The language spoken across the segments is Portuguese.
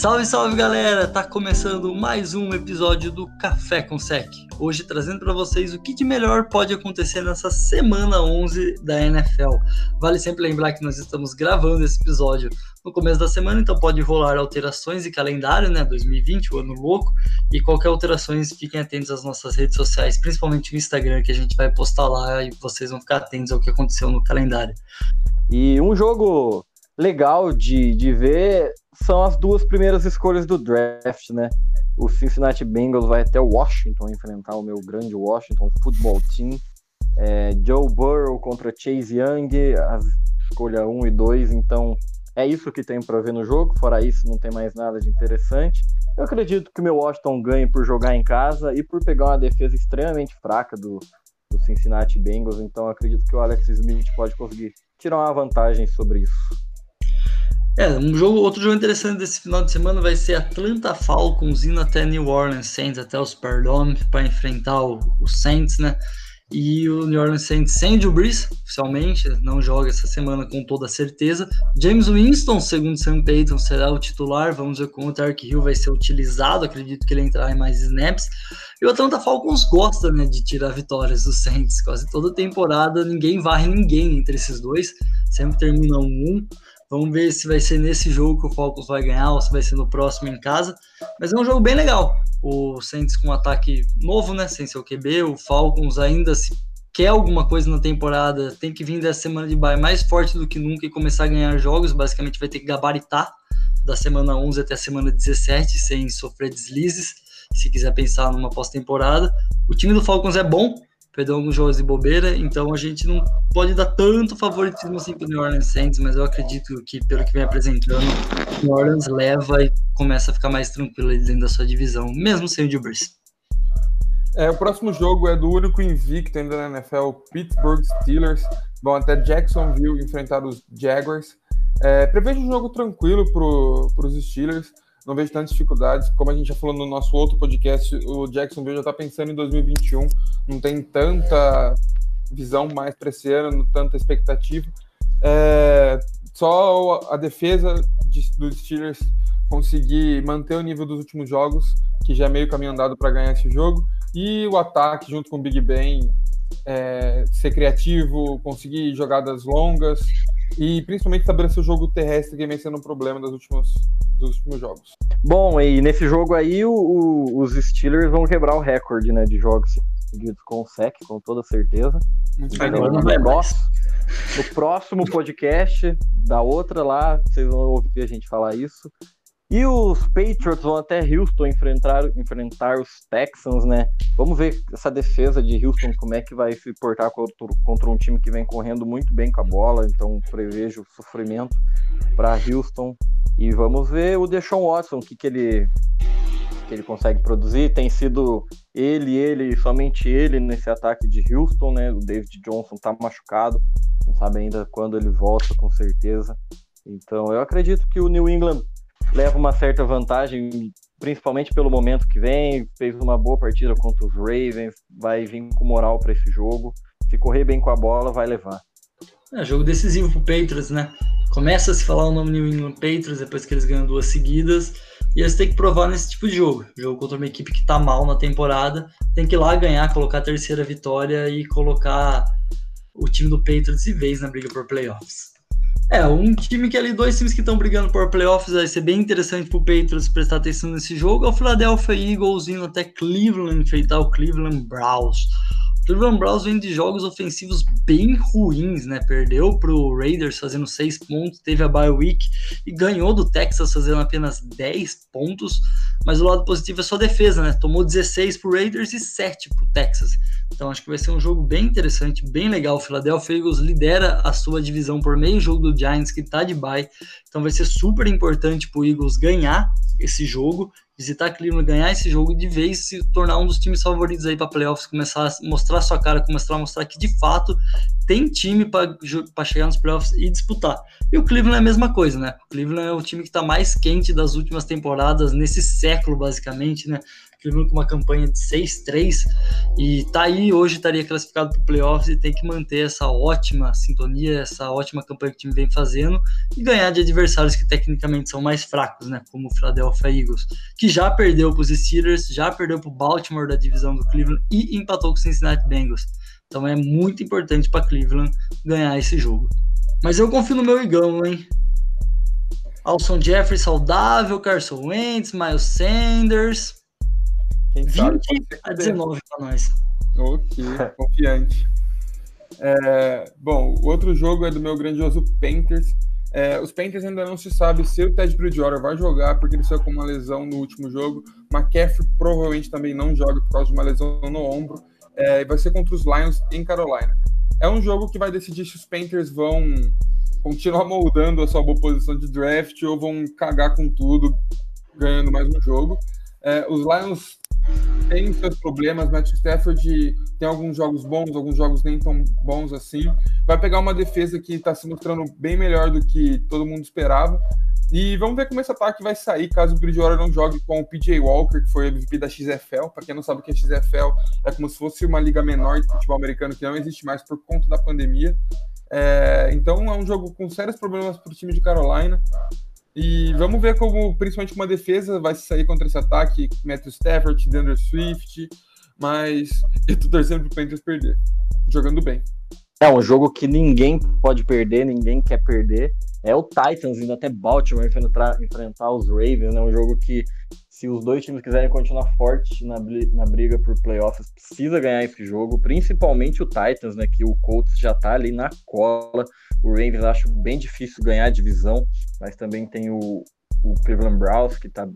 Salve, salve galera! Tá começando mais um episódio do Café com Sec. Hoje trazendo para vocês o que de melhor pode acontecer nessa semana 11 da NFL. Vale sempre lembrar que nós estamos gravando esse episódio no começo da semana, então pode rolar alterações de calendário, né? 2020, o ano louco, e qualquer alterações, fiquem atentos às nossas redes sociais, principalmente o Instagram, que a gente vai postar lá e vocês vão ficar atentos ao que aconteceu no calendário. E um jogo legal de, de ver são as duas primeiras escolhas do draft, né? O Cincinnati Bengals vai até Washington enfrentar o meu grande Washington Football Team. É, Joe Burrow contra Chase Young, a escolha 1 e 2, então é isso que tem para ver no jogo. Fora isso, não tem mais nada de interessante. Eu acredito que o meu Washington ganhe por jogar em casa e por pegar uma defesa extremamente fraca do, do Cincinnati Bengals, então acredito que o Alex Smith pode conseguir tirar uma vantagem sobre isso. É, um jogo, outro jogo interessante desse final de semana vai ser Atlanta Falcons indo até New Orleans Saints, até o Superdome, para enfrentar o, o, Saints, né? E o New Orleans Saints sem Drew Brees, oficialmente, não joga essa semana com toda certeza. James Winston, segundo Sam Payton, será o titular. Vamos ver como o Tark Hill vai ser utilizado. Acredito que ele entrar em mais snaps. E o Atlanta Falcons gosta né, de tirar vitórias dos Saints. Quase toda temporada ninguém varre ninguém entre esses dois. Sempre terminam um. Vamos ver se vai ser nesse jogo que o Falcons vai ganhar ou se vai ser no próximo em casa. Mas é um jogo bem legal. O Saints com um ataque novo, né? Sem seu QB. O Falcons ainda se quer alguma coisa na temporada, tem que vir dessa semana de bye mais forte do que nunca e começar a ganhar jogos. Basicamente vai ter que gabaritar da semana 11 até a semana 17 sem sofrer deslizes. Se quiser pensar numa pós-temporada, o time do Falcons é bom, perdeu alguns jogos de bobeira, então a gente não pode dar tanto favoritismo assim para o New Orleans Saints, mas eu acredito que, pelo que vem apresentando, New Orleans leva e começa a ficar mais tranquilo dentro da sua divisão, mesmo sem o Gilbert. É, o próximo jogo é do único invicto ainda na NFL, Pittsburgh Steelers, vão até Jacksonville enfrentar os Jaguars. É, prevejo um jogo tranquilo para os Steelers, não vejo tantas dificuldades. Como a gente já falou no nosso outro podcast, o Jacksonville já está pensando em 2021, não tem tanta visão mais para esse ano, tanta expectativa. É, só a defesa de, dos Steelers conseguir manter o nível dos últimos jogos, que já é meio caminho andado para ganhar esse jogo, e o ataque junto com o Big Ben é, ser criativo, conseguir jogadas longas e principalmente estabelecer o jogo terrestre que vem sendo um problema dos últimos, dos últimos jogos. Bom, e nesse jogo aí o, o, os Steelers vão quebrar o recorde né, de jogos seguidos com o SEC, com toda certeza. Não vai mais. No próximo podcast, da outra lá, vocês vão ouvir a gente falar isso. E os Patriots vão até Houston enfrentar, enfrentar os Texans, né? Vamos ver essa defesa de Houston, como é que vai se portar contra, contra um time que vem correndo muito bem com a bola. Então, prevejo sofrimento para Houston. E vamos ver o Deshaun Watson, o que, que ele que ele consegue produzir. Tem sido ele, ele, somente ele nesse ataque de Houston, né? O David Johnson tá machucado, não sabe ainda quando ele volta, com certeza. Então, eu acredito que o New England leva uma certa vantagem, principalmente pelo momento que vem. Fez uma boa partida contra os Ravens, vai vir com moral para esse jogo. Se correr bem com a bola, vai levar. É jogo decisivo pro Patriots, né? Começa a se falar o nome New England Patriots depois que eles ganham duas seguidas. E eles têm que provar nesse tipo de jogo. Jogo contra uma equipe que tá mal na temporada. Tem que ir lá ganhar, colocar a terceira vitória e colocar o time do Patriots de vez na briga por playoffs. É, um time que ali, dois times que estão brigando por playoffs, vai ser bem interessante pro Patriots prestar atenção nesse jogo. É o Philadelphia Eagles indo até Cleveland enfrentar o Cleveland Browns. Cleveland Browns vem de jogos ofensivos bem ruins, né? Perdeu pro Raiders fazendo 6 pontos, teve a bye week e ganhou do Texas fazendo apenas 10 pontos. Mas o lado positivo é sua defesa, né? Tomou 16 pro Raiders e 7 pro Texas. Então acho que vai ser um jogo bem interessante, bem legal. O Philadelphia Eagles lidera a sua divisão por meio jogo do Giants, que tá de bye. Então vai ser super importante pro Eagles ganhar esse jogo, visitar Cleveland, ganhar esse jogo de vez se tornar um dos times favoritos aí para playoffs, começar a mostrar sua cara, começar a mostrar que de fato tem time para chegar nos playoffs e disputar. E o Cleveland é a mesma coisa, né? O Cleveland é o time que está mais quente das últimas temporadas nesse século, basicamente, né? Cleveland com uma campanha de 6-3 e tá aí hoje estaria classificado para playoffs e tem que manter essa ótima sintonia, essa ótima campanha que o time vem fazendo e ganhar de adversários que tecnicamente são mais fracos, né? Como o Philadelphia Eagles, que já perdeu para os Steelers, já perdeu para o Baltimore da divisão do Cleveland e empatou com o Cincinnati Bengals. Então é muito importante para Cleveland ganhar esse jogo. Mas eu confio no meu Igão, hein? Alson Jeffrey saudável, Carson Wentz, Miles Sanders. Quem 20 sabe, a 19 para nós. Ok, confiante. É, bom, o outro jogo é do meu grandioso Panthers. É, os Panthers ainda não se sabe se o Ted Bridgewater vai jogar porque ele saiu com uma lesão no último jogo. McCaffrey provavelmente também não joga por causa de uma lesão no ombro. É, vai ser contra os Lions em Carolina. É um jogo que vai decidir se os Panthers vão continuar moldando a sua boa posição de draft ou vão cagar com tudo, ganhando mais um jogo. É, os Lions têm seus problemas, Matt Stafford tem alguns jogos bons, alguns jogos nem tão bons assim. Vai pegar uma defesa que está se mostrando bem melhor do que todo mundo esperava. E vamos ver como esse ataque vai sair caso o Bridgewater não jogue com o PJ Walker, que foi MVP da XFL. Para quem não sabe o que é XFL, é como se fosse uma liga menor de futebol americano que não existe mais por conta da pandemia. É, então é um jogo com sérios problemas para o time de Carolina. E vamos ver como, principalmente uma defesa, vai sair contra esse ataque. Matthew Stafford, Deandre Swift. Mas eu tô torcendo pro Panthers perder. Jogando bem. É um jogo que ninguém pode perder, ninguém quer perder. É o Titans indo até Baltimore enfrentar, enfrentar os Ravens, né? Um jogo que, se os dois times quiserem continuar fortes na, na briga por playoffs, precisa ganhar esse jogo, principalmente o Titans, né? Que o Colts já tá ali na cola. O Ravens acho bem difícil ganhar a divisão, mas também tem o, o Cleveland Browns, que tá,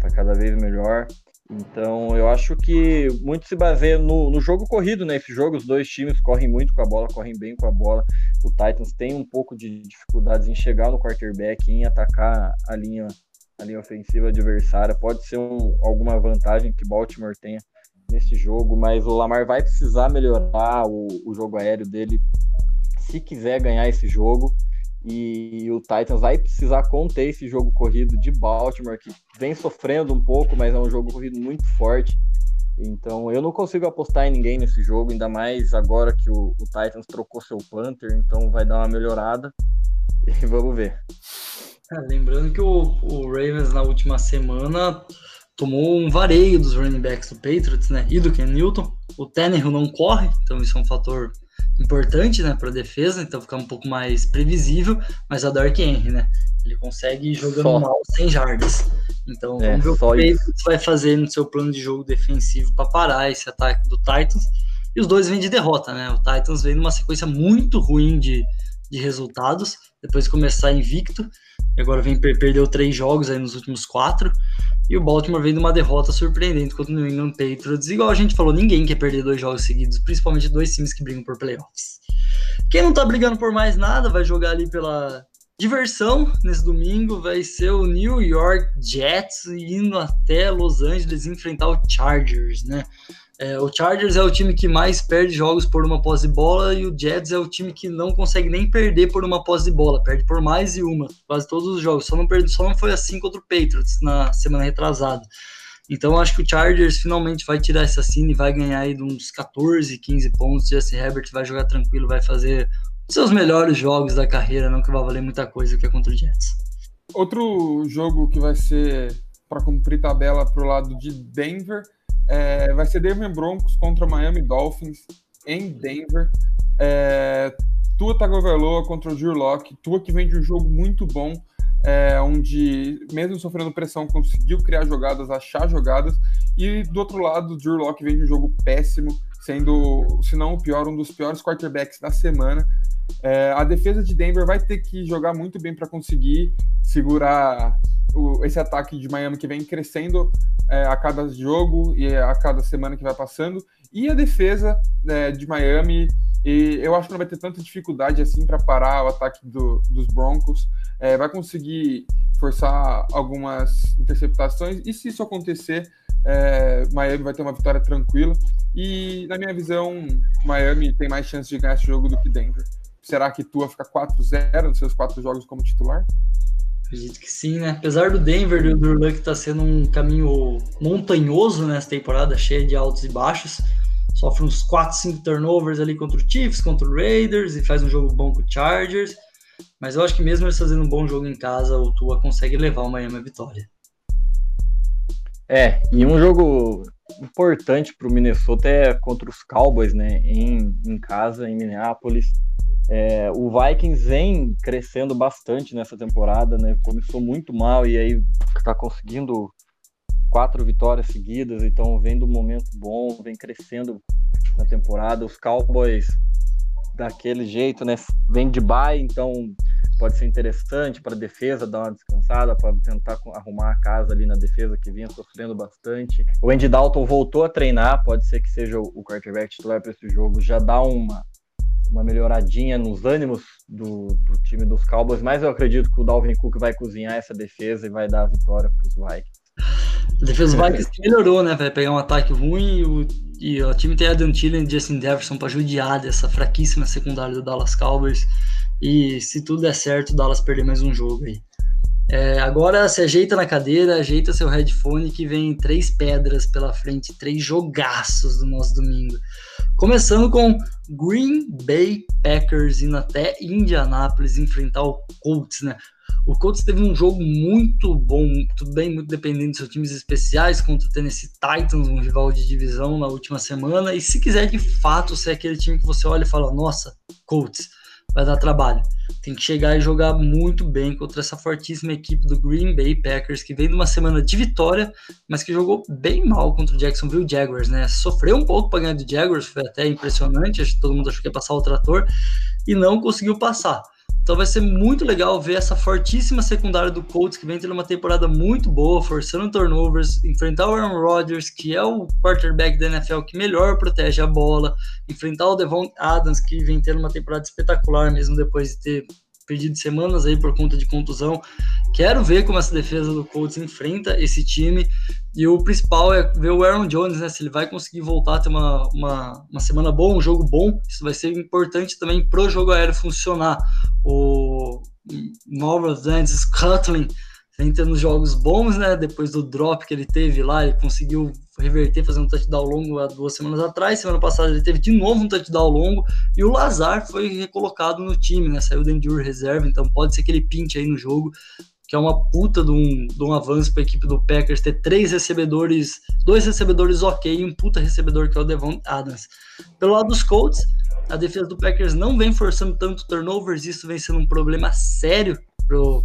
tá cada vez melhor. Então, eu acho que muito se baseia no, no, jogo corrido, né? Esse jogo, os dois times correm muito com a bola, correm bem com a bola. O Titans tem um pouco de dificuldades em chegar no quarterback, em atacar a linha, a linha ofensiva adversária. Pode ser um, alguma vantagem que Baltimore tenha nesse jogo, mas o Lamar vai precisar melhorar o, o jogo aéreo dele se quiser ganhar esse jogo. E o Titans vai precisar conter esse jogo corrido de Baltimore, que vem sofrendo um pouco, mas é um jogo corrido muito forte. Então eu não consigo apostar em ninguém nesse jogo, ainda mais agora que o, o Titans trocou seu Panther, então vai dar uma melhorada. E vamos ver. É, lembrando que o, o Ravens na última semana tomou um vareio dos running backs do Patriots, né? E do Ken Newton. O Tannehill não corre, então isso é um fator importante, né, para defesa, então fica um pouco mais previsível, mas a Dark Henry, né, ele consegue ir jogando só. mal sem jardas. Então é, vamos ver o que o Patriots vai fazer no seu plano de jogo defensivo para parar esse ataque do Titans. E os dois vêm de derrota, né? O Titans vem numa sequência muito ruim de, de resultados, depois de começar invicto. Agora vem perdeu três jogos aí nos últimos quatro. E o Baltimore vem de uma derrota surpreendente contra o New England Patriots. Igual a gente falou, ninguém quer perder dois jogos seguidos, principalmente dois times que brigam por playoffs. Quem não tá brigando por mais nada vai jogar ali pela diversão nesse domingo. Vai ser o New York Jets indo até Los Angeles enfrentar o Chargers, né? É, o Chargers é o time que mais perde jogos por uma posse de bola e o Jets é o time que não consegue nem perder por uma posse de bola, perde por mais de uma, quase todos os jogos. Só não, perde, só não foi assim contra o Patriots na semana retrasada. Então acho que o Chargers finalmente vai tirar essa cena e vai ganhar aí uns 14, 15 pontos. Jesse Herbert vai jogar tranquilo, vai fazer seus melhores jogos da carreira, não que vai valer muita coisa que é contra o Jets. Outro jogo que vai ser para cumprir tabela para o lado de Denver é, vai ser Denver Broncos contra Miami Dolphins em Denver. É, Tua Tagovailoa contra o Drew Locke. Tua que vem de um jogo muito bom, é, onde, mesmo sofrendo pressão, conseguiu criar jogadas, achar jogadas. E do outro lado, o Drew Locke vem de um jogo péssimo, sendo, se não o pior, um dos piores quarterbacks da semana. É, a defesa de Denver vai ter que jogar muito bem para conseguir segurar o, esse ataque de Miami que vem crescendo é, a cada jogo e a cada semana que vai passando, e a defesa é, de Miami. E eu acho que não vai ter tanta dificuldade assim para parar o ataque do, dos Broncos. É, vai conseguir forçar algumas interceptações, e se isso acontecer, é, Miami vai ter uma vitória tranquila. E, na minha visão, Miami tem mais chance de ganhar esse jogo do que Denver. Será que Tua fica 4-0 nos seus quatro jogos como titular? Acredito que sim, né? Apesar do Denver e do Luck tá sendo um caminho montanhoso nessa temporada, cheia de altos e baixos. Sofre uns 4, 5 turnovers ali contra o Chiefs, contra o Raiders e faz um jogo bom com o Chargers. Mas eu acho que mesmo eles fazendo um bom jogo em casa, o Tua consegue levar o Miami à vitória. É, e um jogo importante para o Minnesota é contra os Cowboys, né? Em, em casa, em Minneapolis. É, o Vikings vem crescendo bastante nessa temporada, né? Começou muito mal e aí está conseguindo quatro vitórias seguidas, então vem do momento bom, vem crescendo na temporada. Os Cowboys daquele jeito, né? Vem de bye, então pode ser interessante para a defesa dar uma descansada, para tentar arrumar a casa ali na defesa que vinha sofrendo bastante. O Andy Dalton voltou a treinar, pode ser que seja o quarterback titular para esse jogo, já dá uma uma melhoradinha nos ânimos do, do, time dos Cowboys, mas eu acredito que o Dalvin Cook vai cozinhar essa defesa e vai dar a vitória para os Vikings. A defesa dos Vikings melhorou, né? Vai pegar um ataque ruim e o, e o time tem Adam Thielen e Justin Jefferson para judiar dessa fraquíssima secundária do Dallas Cowboys. E se tudo der certo, o Dallas perder mais um jogo aí. É, agora se ajeita na cadeira, ajeita seu headphone que vem três pedras pela frente, três jogaços do nosso domingo. Começando com Green Bay Packers indo até Indianápolis enfrentar o Colts, né? O Colts teve um jogo muito bom, tudo bem, muito dependente dos seus times especiais contra o Tennessee Titans, um rival de divisão na última semana. E se quiser de fato ser aquele time que você olha e fala, nossa, Colts, vai dar trabalho. Tem que chegar e jogar muito bem contra essa fortíssima equipe do Green Bay Packers, que vem de uma semana de vitória, mas que jogou bem mal contra o Jacksonville Jaguars, né? Sofreu um pouco para ganhar do Jaguars, foi até impressionante, todo mundo achou que ia passar o trator, e não conseguiu passar. Então vai ser muito legal ver essa fortíssima secundária do Colts, que vem tendo uma temporada muito boa, forçando turnovers, enfrentar o Aaron Rodgers, que é o quarterback da NFL que melhor protege a bola, enfrentar o Devon Adams, que vem tendo uma temporada espetacular, mesmo depois de ter perdido semanas aí por conta de contusão. Quero ver como essa defesa do Colts enfrenta esse time. E o principal é ver o Aaron Jones, né? Se ele vai conseguir voltar a ter uma, uma, uma semana boa, um jogo bom. Isso vai ser importante também para o jogo aéreo funcionar. O Nova Orleans Scotland vem tendo jogos bons, né? Depois do drop que ele teve lá, ele conseguiu reverter, fazer um touchdown longo há duas semanas atrás. Semana passada ele teve de novo um touchdown longo e o Lazar foi recolocado no time, né? Saiu da injury reserva, então pode ser que ele pinte aí no jogo, que é uma puta de um, de um avanço para a equipe do Packers ter três recebedores, dois recebedores ok e um puta recebedor que é o Devon Adams. Pelo lado dos Colts, a defesa do Packers não vem forçando tanto turnovers, isso vem sendo um problema sério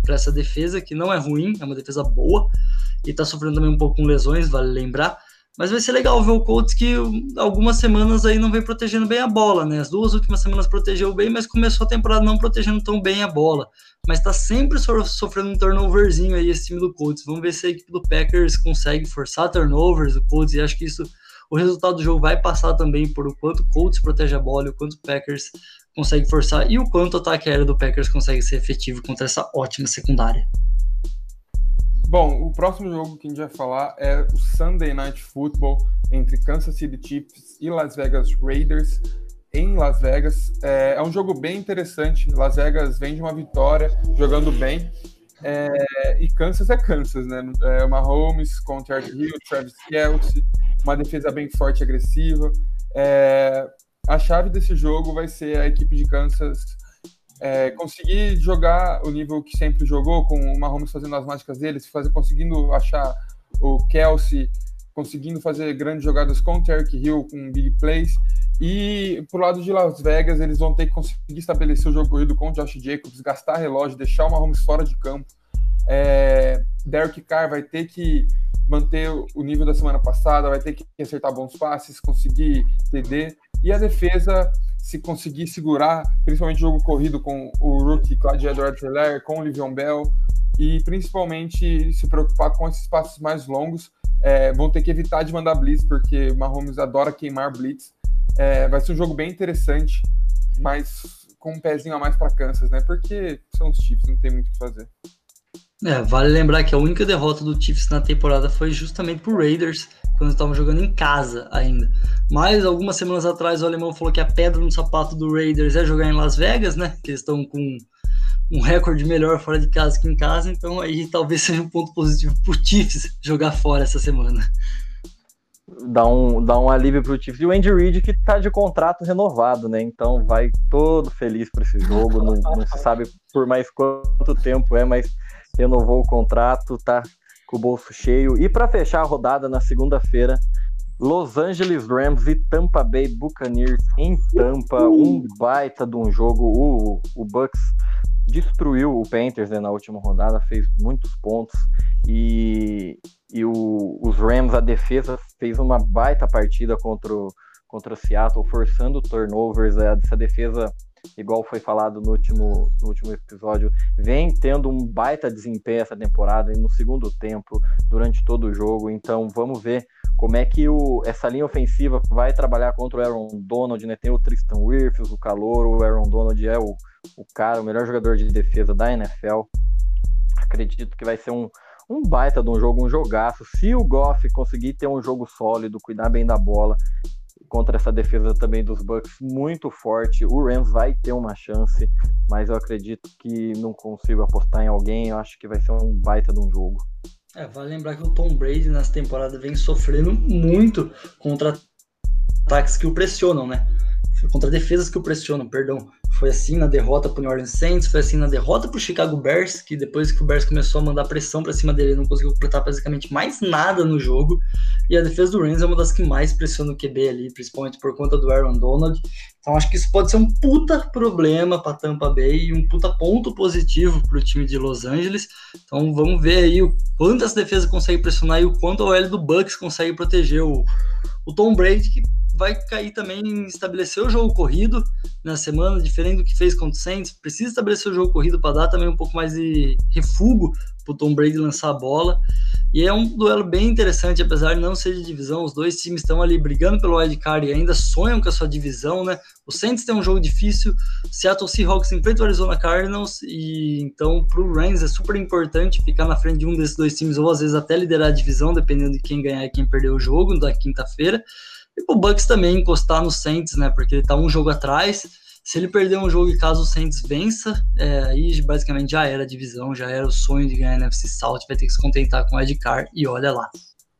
para essa defesa, que não é ruim, é uma defesa boa, e está sofrendo também um pouco com lesões, vale lembrar. Mas vai ser legal ver o Colts que algumas semanas aí não vem protegendo bem a bola, né? As duas últimas semanas protegeu bem, mas começou a temporada não protegendo tão bem a bola. Mas está sempre so sofrendo um turnoverzinho aí esse time do Colts. Vamos ver se a equipe do Packers consegue forçar turnovers do Colts e acho que isso o resultado do jogo vai passar também por o quanto o Colts protege a bola o quanto o Packers consegue forçar e o quanto o ataque aéreo do Packers consegue ser efetivo contra essa ótima secundária. Bom, o próximo jogo que a gente vai falar é o Sunday Night Football entre Kansas City Chiefs e Las Vegas Raiders em Las Vegas. É, é um jogo bem interessante. Las Vegas vem de uma vitória, jogando bem. É, e Kansas é Kansas, né? É com Terry Hill, Travis Kelsey, uma defesa bem forte e agressiva. É, a chave desse jogo vai ser a equipe de Kansas é, conseguir jogar o nível que sempre jogou, com o Mahomes fazendo as mágicas dele, fazer, conseguindo achar o Kelsey, conseguindo fazer grandes jogadas com o Terry Hill, com big plays. E pro lado de Las Vegas, eles vão ter que conseguir estabelecer o jogo corrido com o Josh Jacobs, gastar relógio, deixar o Mahomes fora de campo. É, Derek Carr vai ter que manter o nível da semana passada, vai ter que acertar bons passes, conseguir TD. E a defesa, se conseguir segurar, principalmente o jogo corrido com o rookie Clyde Edwards-Helaire, com o Livion Bell, e principalmente se preocupar com esses passos mais longos, é, vão ter que evitar de mandar blitz, porque Mahomes adora queimar blitz. É, vai ser um jogo bem interessante, mas com um pezinho a mais para Kansas, né? Porque são os Chiefs, não tem muito o que fazer. É, vale lembrar que a única derrota do Chiefs na temporada foi justamente pro Raiders, quando estavam jogando em casa ainda. Mas algumas semanas atrás o alemão falou que a pedra no sapato do Raiders é jogar em Las Vegas, né? Que eles estão com um recorde melhor fora de casa que em casa, então aí talvez seja um ponto positivo pro Chiefs jogar fora essa semana. Dá um, dá um alívio pro Chiefs. E o Andy Reid que tá de contrato renovado, né? Então vai todo feliz para esse jogo. Não, não se sabe por mais quanto tempo é, mas renovou o contrato, tá com o bolso cheio. E para fechar a rodada na segunda-feira, Los Angeles Rams e Tampa Bay Buccaneers em Tampa, um baita de um jogo. O, o Bucks destruiu o Panthers né, na última rodada, fez muitos pontos e, e o, os Rams, a defesa, fez uma baita partida contra o, contra o Seattle, forçando turnovers. Essa defesa, igual foi falado no último, no último episódio, vem tendo um baita desempenho essa temporada e no segundo tempo, durante todo o jogo. Então vamos ver como é que o, essa linha ofensiva vai trabalhar contra o Aaron Donald, né? Tem o Tristan Wirfs, o calor, o Aaron Donald é o, o cara, o melhor jogador de defesa da NFL. Acredito que vai ser um, um baita de um jogo, um jogaço. Se o Goff conseguir ter um jogo sólido, cuidar bem da bola, contra essa defesa também dos Bucks muito forte, o Rams vai ter uma chance, mas eu acredito que não consigo apostar em alguém. Eu acho que vai ser um baita de um jogo. É, vale lembrar que o Tom Brady nessa temporada vem sofrendo muito contra ataques que o pressionam, né? Contra defesas que o pressionam, perdão. Foi assim na derrota para o New Orleans Saints, foi assim na derrota para o Chicago Bears, que depois que o Bears começou a mandar pressão para cima dele, ele não conseguiu completar basicamente mais nada no jogo. E a defesa do Rams é uma das que mais pressiona o QB ali, principalmente por conta do Aaron Donald. Então acho que isso pode ser um puta problema para Tampa Bay e um puta ponto positivo para o time de Los Angeles. Então vamos ver aí o quanto essa defesa consegue pressionar e o quanto o L do Bucks consegue proteger o, o Tom Brady, que vai cair também em estabelecer o jogo corrido na semana, diferente do que fez contra o Saints. Precisa estabelecer o jogo corrido para dar também um pouco mais de refúgio para o Tom Brady lançar a bola. E é um duelo bem interessante, apesar de não ser de divisão. Os dois times estão ali brigando pelo wild card e ainda sonham com a sua divisão, né? O Saints tem um jogo difícil, Seattle Seahawks enfrenta o Arizona Cardinals e então para o Rams é super importante ficar na frente de um desses dois times ou às vezes até liderar a divisão, dependendo de quem ganhar e quem perder o jogo da quinta-feira. E o Bucks também encostar no Saints, né? Porque ele tá um jogo atrás. Se ele perder um jogo e caso o Saints vença, é, aí basicamente já era a divisão, já era o sonho de ganhar a NFC South, vai ter que se contentar com o Ed Carr e olha lá.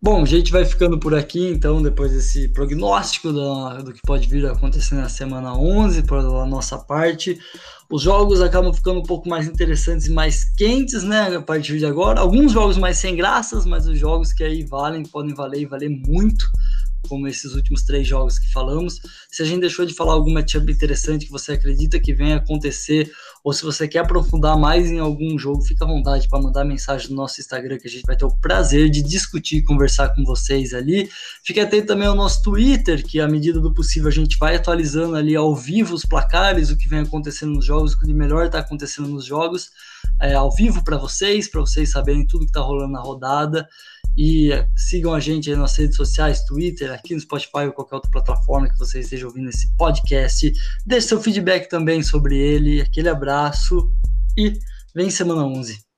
Bom, a gente vai ficando por aqui, então, depois desse prognóstico do, do que pode vir a acontecer na semana 11, pela nossa parte. Os jogos acabam ficando um pouco mais interessantes e mais quentes, né, a partir de agora. Alguns jogos mais sem graças, mas os jogos que aí valem, podem valer e valer muito como esses últimos três jogos que falamos. Se a gente deixou de falar algum matchup interessante que você acredita que venha acontecer, ou se você quer aprofundar mais em algum jogo, fica à vontade para mandar mensagem no nosso Instagram, que a gente vai ter o prazer de discutir e conversar com vocês ali. Fique atento também ao nosso Twitter, que à medida do possível a gente vai atualizando ali ao vivo os placares, o que vem acontecendo nos jogos, o que de melhor está acontecendo nos jogos, é, ao vivo para vocês, para vocês saberem tudo que está rolando na rodada. E sigam a gente aí nas redes sociais, Twitter, aqui no Spotify ou qualquer outra plataforma que você esteja ouvindo esse podcast. Deixe seu feedback também sobre ele. Aquele abraço e vem semana 11.